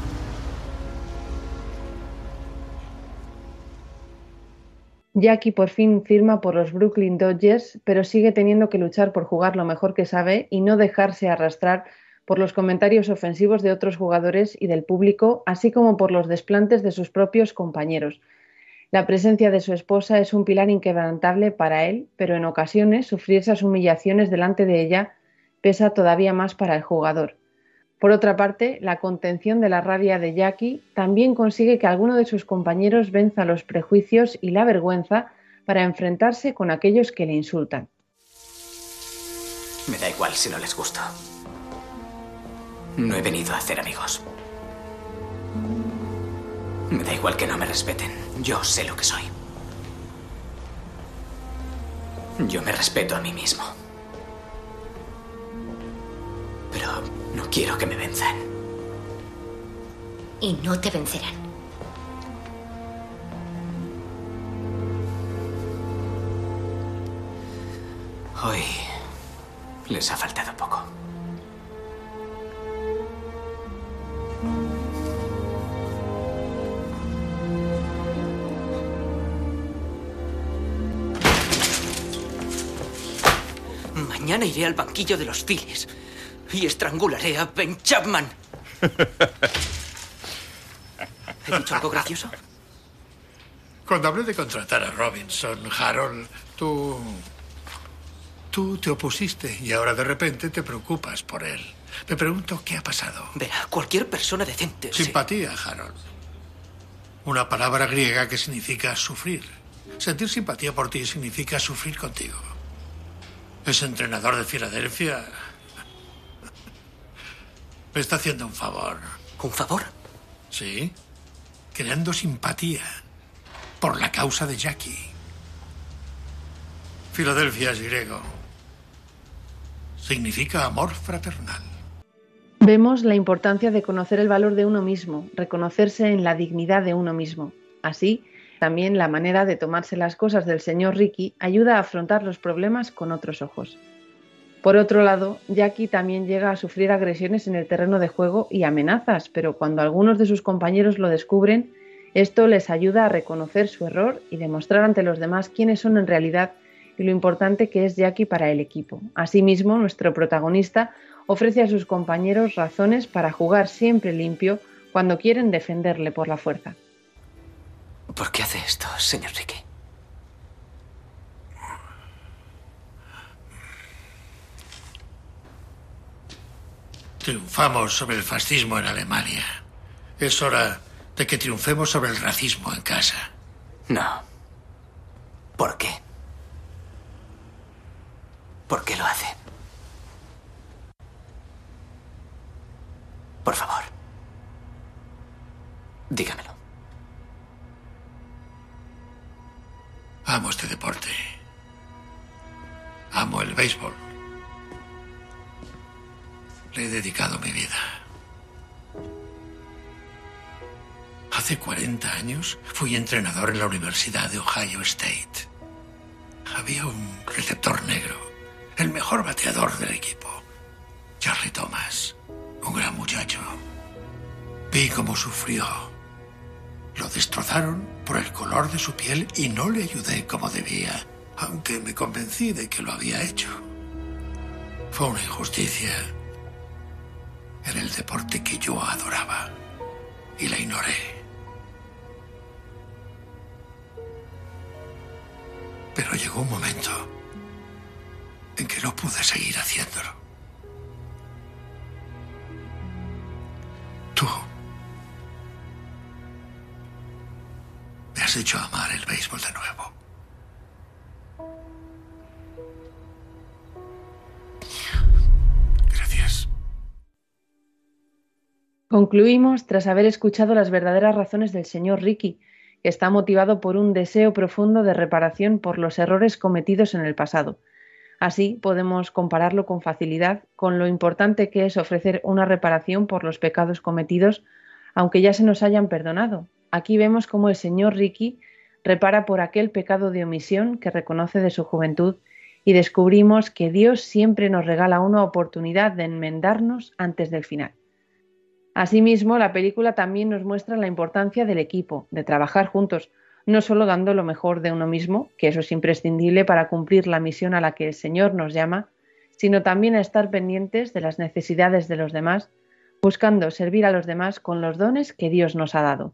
Jackie por fin firma por los Brooklyn Dodgers, pero sigue teniendo que luchar por jugar lo mejor que sabe y no dejarse arrastrar por los comentarios ofensivos de otros jugadores y del público, así como por los desplantes de sus propios compañeros. La presencia de su esposa es un pilar inquebrantable para él, pero en ocasiones sufrir esas humillaciones delante de ella pesa todavía más para el jugador. Por otra parte, la contención de la rabia de Jackie también consigue que alguno de sus compañeros venza los prejuicios y la vergüenza para enfrentarse con aquellos que le insultan. Me da igual si no les gusto. No he venido a hacer amigos. Me da igual que no me respeten. Yo sé lo que soy. Yo me respeto a mí mismo. Pero no quiero que me venzan. Y no te vencerán. Hoy les ha faltado poco. Mañana iré al banquillo de los Phillies y estrangularé a Ben Chapman. ¿He dicho algo gracioso? Cuando hablé de contratar a Robinson, Harold, tú. Tú te opusiste y ahora de repente te preocupas por él. Me pregunto qué ha pasado. Verá, cualquier persona decente. Simpatía, Harold. Una palabra griega que significa sufrir. Sentir simpatía por ti significa sufrir contigo. Ese entrenador de Filadelfia me está haciendo un favor. ¿Un favor? Sí, creando simpatía por la causa de Jackie. Filadelfia es griego. Significa amor fraternal. Vemos la importancia de conocer el valor de uno mismo, reconocerse en la dignidad de uno mismo. Así, también la manera de tomarse las cosas del señor Ricky ayuda a afrontar los problemas con otros ojos. Por otro lado, Jackie también llega a sufrir agresiones en el terreno de juego y amenazas, pero cuando algunos de sus compañeros lo descubren, esto les ayuda a reconocer su error y demostrar ante los demás quiénes son en realidad y lo importante que es Jackie para el equipo. Asimismo, nuestro protagonista ofrece a sus compañeros razones para jugar siempre limpio cuando quieren defenderle por la fuerza. ¿Por qué hace esto, señor Ricky? Triunfamos sobre el fascismo en Alemania. Es hora de que triunfemos sobre el racismo en casa. No. ¿Por qué? ¿Por qué lo hace? Por favor. Dígamelo. Amo este deporte. Amo el béisbol. He dedicado mi vida. Hace 40 años fui entrenador en la Universidad de Ohio State. Había un receptor negro, el mejor bateador del equipo, Charlie Thomas, un gran muchacho. Vi cómo sufrió. Lo destrozaron por el color de su piel y no le ayudé como debía, aunque me convencí de que lo había hecho. Fue una injusticia. El deporte que yo adoraba y la ignoré. Pero llegó un momento en que no pude seguir haciéndolo. Tú me has hecho amar el béisbol de nuevo. Concluimos tras haber escuchado las verdaderas razones del señor Ricky, que está motivado por un deseo profundo de reparación por los errores cometidos en el pasado. Así podemos compararlo con facilidad con lo importante que es ofrecer una reparación por los pecados cometidos, aunque ya se nos hayan perdonado. Aquí vemos cómo el señor Ricky repara por aquel pecado de omisión que reconoce de su juventud y descubrimos que Dios siempre nos regala una oportunidad de enmendarnos antes del final. Asimismo, la película también nos muestra la importancia del equipo, de trabajar juntos, no solo dando lo mejor de uno mismo, que eso es imprescindible para cumplir la misión a la que el Señor nos llama, sino también a estar pendientes de las necesidades de los demás, buscando servir a los demás con los dones que Dios nos ha dado.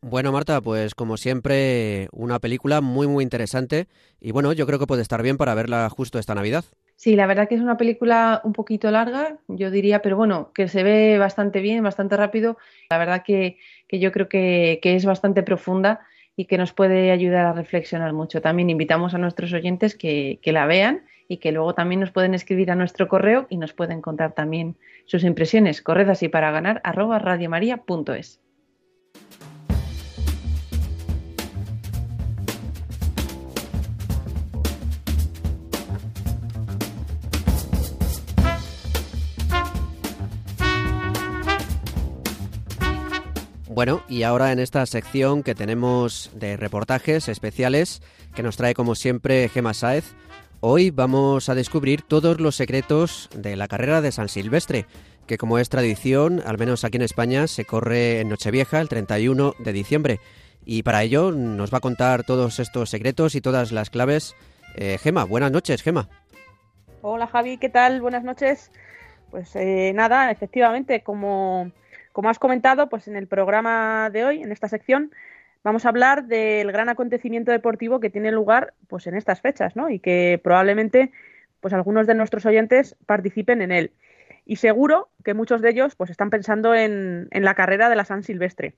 Bueno, Marta, pues como siempre, una película muy, muy interesante y bueno, yo creo que puede estar bien para verla justo esta Navidad. Sí, la verdad que es una película un poquito larga, yo diría, pero bueno, que se ve bastante bien, bastante rápido. La verdad que, que yo creo que, que, es bastante profunda y que nos puede ayudar a reflexionar mucho. También invitamos a nuestros oyentes que, que la vean y que luego también nos pueden escribir a nuestro correo y nos pueden contar también sus impresiones. Corred así para ganar arroba radiomaria.es. Bueno, y ahora en esta sección que tenemos de reportajes especiales que nos trae como siempre Gema Saez, hoy vamos a descubrir todos los secretos de la carrera de San Silvestre, que como es tradición, al menos aquí en España, se corre en Nochevieja el 31 de diciembre. Y para ello nos va a contar todos estos secretos y todas las claves eh, Gema. Buenas noches, Gema. Hola Javi, ¿qué tal? Buenas noches. Pues eh, nada, efectivamente, como como has comentado, pues en el programa de hoy, en esta sección, vamos a hablar del gran acontecimiento deportivo que tiene lugar pues en estas fechas, ¿no? Y que probablemente pues algunos de nuestros oyentes participen en él. Y seguro que muchos de ellos pues están pensando en, en la carrera de la San Silvestre.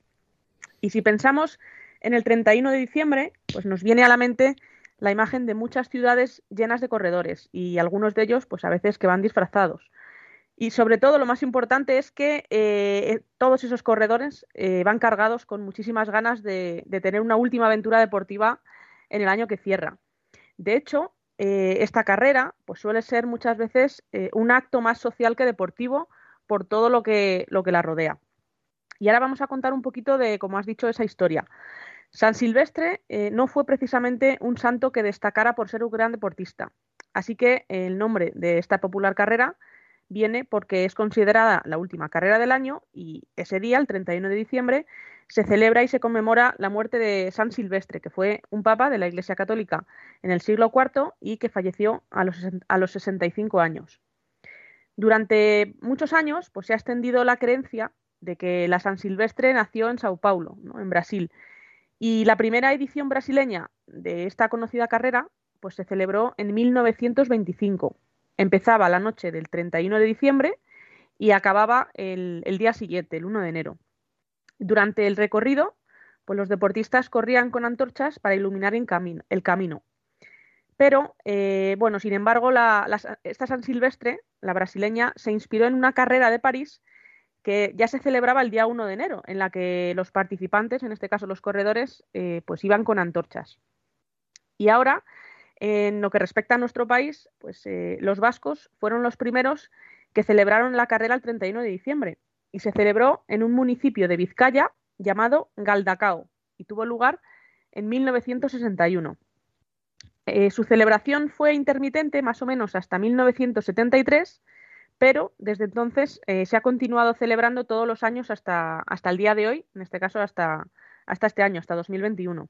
Y si pensamos En el 31 de diciembre, pues nos viene a la mente la imagen de muchas ciudades llenas de corredores y algunos de ellos, pues a veces que van disfrazados. Y sobre todo, lo más importante es que eh, todos esos corredores eh, van cargados con muchísimas ganas de, tener una última aventura deportiva en el año que cierra. De hecho, eh, esta carrera pues suele ser muchas veces un acto más social que deportivo por todo lo que, lo que la rodea. Y ahora vamos a contar un poquito de, como has dicho, esa historia. San Silvestre no fue precisamente un santo que destacara por ser un gran deportista. Así que el nombre de esta popular carrera viene porque es considerada la última carrera del año y ese día, el 31 de diciembre, se celebra y se conmemora la muerte de San Silvestre, que fue un papa de la Iglesia Católica en el siglo IV y que falleció a los, a los 65 años. Durante muchos años pues, se ha extendido la creencia de que la San Silvestre nació en Sao Paulo, en Brasil. Y la primera edición brasileña de esta conocida carrera pues se celebró en 1925. Empezaba la noche del 31 de diciembre y acababa el, día siguiente, el 1 de enero. Durante el recorrido, pues los deportistas corrían con antorchas para iluminar el camino. Pero, eh, bueno, sin embargo, esta San Silvestre, la brasileña, se inspiró en una carrera de París que ya se celebraba el día 1 de enero, en la que los participantes, en este caso los corredores, eh, pues iban con antorchas. Y ahora, en lo que respecta a nuestro país, pues eh, los vascos fueron los primeros que celebraron la carrera el 31 de diciembre y se celebró en un municipio de Vizcaya llamado Galdacao y tuvo lugar en 1961. Eh, su celebración fue intermitente más o menos hasta 1973 pero desde entonces eh, se ha continuado celebrando todos los años hasta, hasta el día de hoy, en este caso hasta, hasta este año, hasta 2021.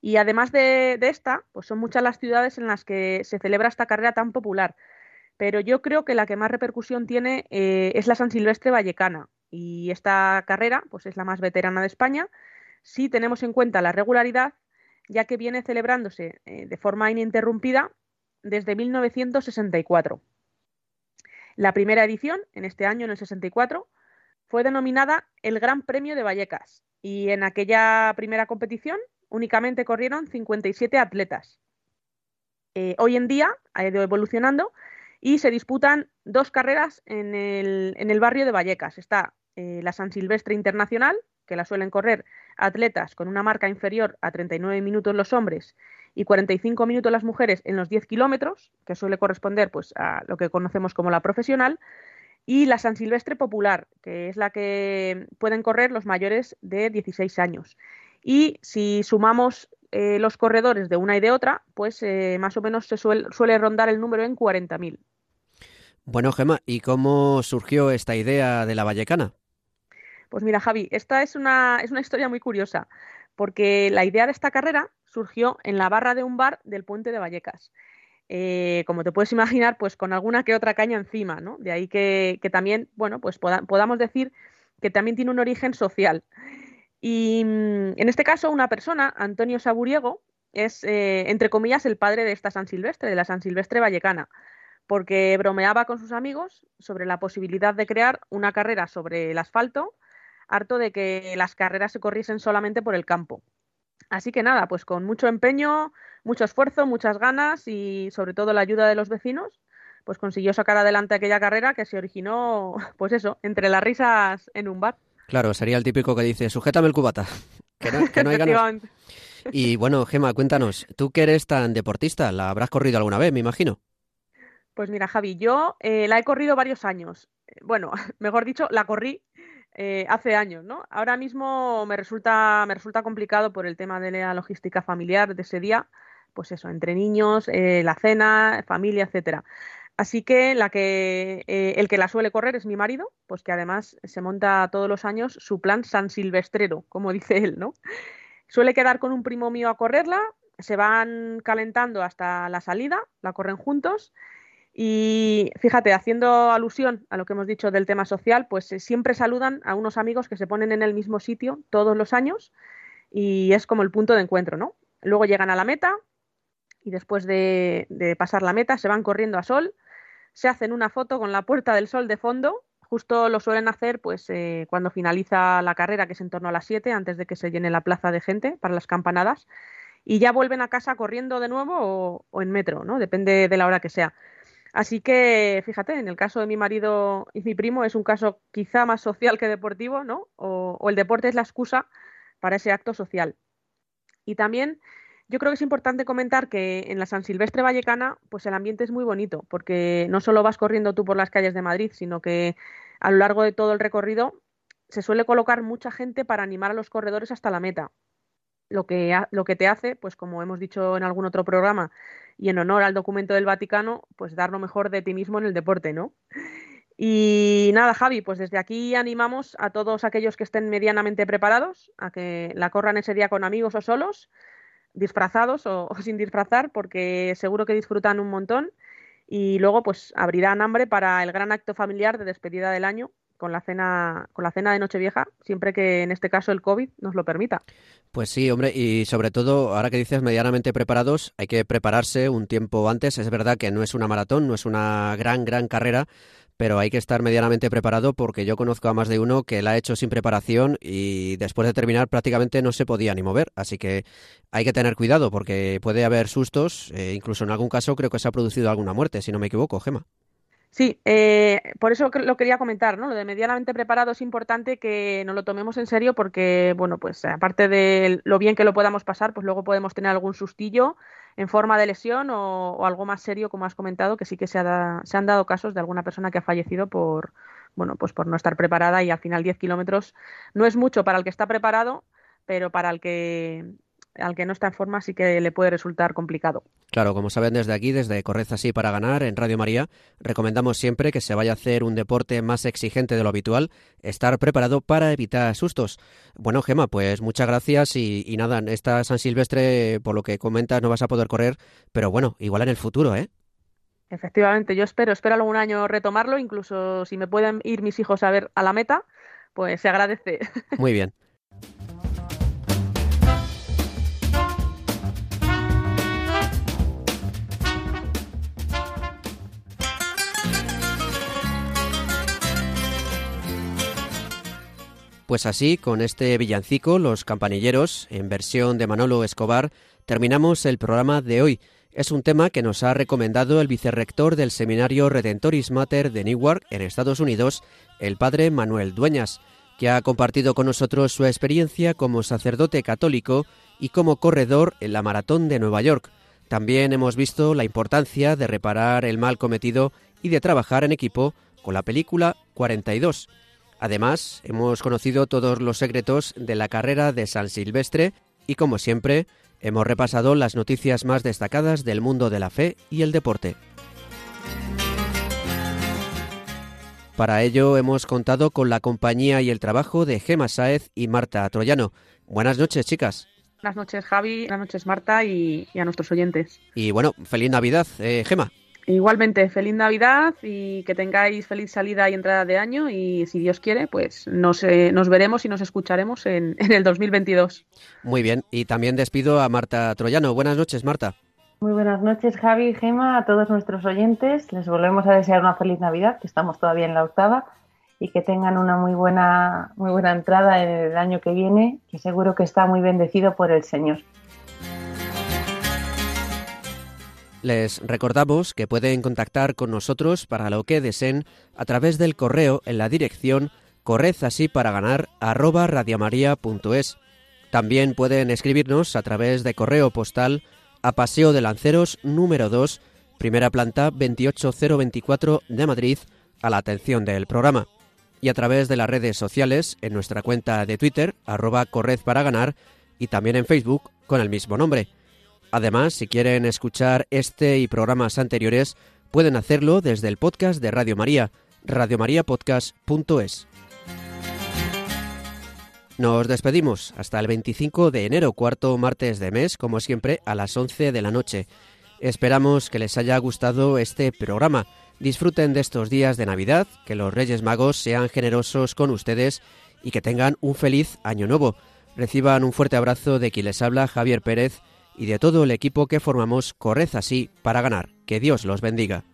Y además de, esta, pues son muchas las ciudades en las que se celebra esta carrera tan popular. Pero yo creo que la que más repercusión tiene eh, es la San Silvestre Vallecana. Y esta carrera, pues es la más veterana de España, si tenemos en cuenta la regularidad, ya que viene celebrándose eh, de forma ininterrumpida desde 1964. La primera edición, en este año, en el 64, fue denominada el Gran Premio de Vallecas y en aquella primera competición únicamente corrieron 57 atletas. Eh, hoy en día ha ido evolucionando y se disputan dos carreras en el, barrio de Vallecas. Está eh, la San Silvestre Internacional, que la suelen correr atletas con una marca inferior a 39 minutos los hombres y 45 minutos las mujeres en los 10 kilómetros, que suele corresponder pues, a lo que conocemos como la profesional, y la San Silvestre Popular, que es la que pueden correr los mayores de 16 años. Y si sumamos eh, los corredores de una y de otra, pues eh, más o menos se suele, suele rondar el número en 40.000. Bueno, Gema, ¿y cómo surgió esta idea de la Vallecana? Pues mira, Javi, esta es una, es una historia muy curiosa, porque la idea de esta carrera surgió en la barra de un bar del puente de Vallecas. Eh, como te puedes imaginar, pues con alguna que otra caña encima, ¿no? De ahí que, también, bueno, pues podamos decir que también tiene un origen social. Y mm, en este caso, una persona, Antonio Saburiego, es, eh, entre comillas, el padre de esta San Silvestre, de la San Silvestre Vallecana, porque bromeaba con sus amigos sobre la posibilidad de crear una carrera sobre el asfalto, harto de que las carreras se corriesen solamente por el campo. Así que nada, pues con mucho empeño, mucho esfuerzo, muchas ganas y sobre todo la ayuda de los vecinos, pues consiguió sacar adelante aquella carrera que se originó, pues eso, entre las risas en un bar. Claro, sería el típico que dice, sujétame el cubata, que no, que no hay ganas. Y bueno, Gema, cuéntanos, tú que eres tan deportista, ¿la habrás corrido alguna vez, me imagino? Pues mira, Javi, yo eh, la he corrido varios años. Bueno, mejor dicho, la corrí eh, hace años, ¿no? Ahora mismo me resulta, me resulta complicado por el tema de la logística familiar de ese día, pues eso, entre niños, eh, la cena, familia, etcétera. Así que, eh, el que la suele correr es mi marido, pues que además se monta todos los años su plan San Silvestrero, como dice él, ¿no? Suele quedar con un primo mío a correrla, se van calentando hasta la salida, la corren juntos y fíjate, haciendo alusión a lo que hemos dicho del tema social, pues eh, siempre saludan a unos amigos que se ponen en el mismo sitio todos los años y es como el punto de encuentro, ¿no? Luego llegan a la meta y después de, pasar la meta se van corriendo a sol, se hacen una foto con la puerta del sol de fondo, justo lo suelen hacer pues eh, cuando finaliza la carrera, que es en torno a las 7, antes de que se llene la plaza de gente para las campanadas, y ya vuelven a casa corriendo de nuevo o, en metro, ¿no? Depende de la hora que sea. Así que, fíjate, en el caso de mi marido y mi primo es un caso quizá más social que deportivo, ¿no? O el deporte es la excusa para ese acto social. Y también yo creo que es importante comentar que en la San Silvestre Vallecana, pues el ambiente es muy bonito, porque no solo vas corriendo tú por las calles de Madrid, sino que a lo largo de todo el recorrido se suele colocar mucha gente para animar a los corredores hasta la meta. Lo que, lo que te hace, pues como hemos dicho en algún otro programa, y en honor al documento del Vaticano, pues dar lo mejor de ti mismo en el deporte, ¿no? Y nada, Javi, pues desde aquí animamos a todos aquellos que estén medianamente preparados a que la corran ese día con amigos o solos, disfrazados o, sin disfrazar, porque seguro que disfrutan un montón. Y luego, pues abrirán hambre para el gran acto familiar de despedida del año con la cena con la cena de Nochevieja, siempre que en este caso el COVID nos lo permita. Pues sí, hombre, y sobre todo, ahora que dices medianamente preparados, hay que prepararse un tiempo antes. Es verdad que no es una maratón, no es una gran, gran carrera, pero hay que estar medianamente preparado porque yo conozco a más de uno que la ha hecho sin preparación y después de terminar prácticamente no se podía ni mover. Así que hay que tener cuidado porque puede haber sustos, eh, incluso en algún caso creo que se ha producido alguna muerte, si no me equivoco, Gema. Sí, eh, por eso lo quería comentar, ¿no? Lo de medianamente preparado es importante que nos lo tomemos en serio porque, bueno, pues aparte de lo bien que lo podamos pasar, pues luego podemos tener algún sustillo en forma de lesión o, o algo más serio, como has comentado, que sí que se, ha se, han dado casos de alguna persona que ha fallecido por, bueno, pues por no estar preparada y al final 10 kilómetros no es mucho para el que está preparado, pero para el que al que no está en forma sí que le puede resultar complicado. Claro, como saben desde aquí, desde Correza así para ganar en Radio María, recomendamos siempre que se vaya a hacer un deporte más exigente de lo habitual, estar preparado para evitar sustos. Bueno, Gema, pues muchas gracias y, y nada, esta San Silvestre, por lo que comentas, no vas a poder correr, pero bueno, igual en el futuro, ¿eh? Efectivamente, yo espero, espero algún año retomarlo, incluso si me pueden ir mis hijos a ver a la meta, pues se agradece. Muy bien. Pues así, con este villancico, Los Campanilleros, en versión de Manolo Escobar, terminamos el programa de hoy. Es un tema que nos ha recomendado el vicerrector del Seminario Redentoris Mater de Newark, en Estados Unidos, el padre Manuel Dueñas, que ha compartido con nosotros su experiencia como sacerdote católico y como corredor en la Maratón de Nueva York. También hemos visto la importancia de reparar el mal cometido y de trabajar en equipo con la película 42 Además, hemos conocido todos los secretos de la carrera de San Silvestre y, como siempre, hemos repasado las noticias más destacadas del mundo de la fe y el deporte. Para ello hemos contado con la compañía y el trabajo de Gema Sáez y Marta Troyano. Buenas noches, chicas. Buenas noches, Javi. Buenas noches, Marta, y, y a nuestros oyentes. Y bueno, feliz Navidad, eh, Gema. Igualmente, feliz Navidad y que tengáis feliz salida y entrada de año y si Dios quiere, pues nos, eh, nos veremos y nos escucharemos en, en, el 2022. Muy bien, y también despido a Marta Troyano. Buenas noches, Marta. Muy buenas noches, Javi y Gema, a todos nuestros oyentes. Les volvemos a desear una feliz Navidad, que estamos todavía en la octava, y que tengan una muy buena, muy buena entrada en el año que viene, que seguro que está muy bendecido por el Señor. Les recordamos que pueden contactar con nosotros para lo que deseen a través del correo en la dirección correzasiparaгаnar@radiomaria.es. También pueden escribirnos a través de correo postal a Paseo de Lanceros número 2, primera planta 28024 de Madrid, a la atención del programa. Y a través de las redes sociales en nuestra cuenta de Twitter, arroba ganar, y también en Facebook con el mismo nombre. Además, si quieren escuchar este y programas anteriores, pueden hacerlo desde el podcast de Radio María, radiomariapodcast.es. Nos despedimos hasta el 25 de enero, cuarto martes de mes, como siempre, a las 11 de la noche. Esperamos que les haya gustado este programa. Disfruten de estos días de Navidad, que los Reyes Magos sean generosos con ustedes y que tengan un feliz año nuevo. Reciban un fuerte abrazo de quien les habla Javier Pérez y de todo el equipo que formamos Corred así para ganar. Que Dios los bendiga.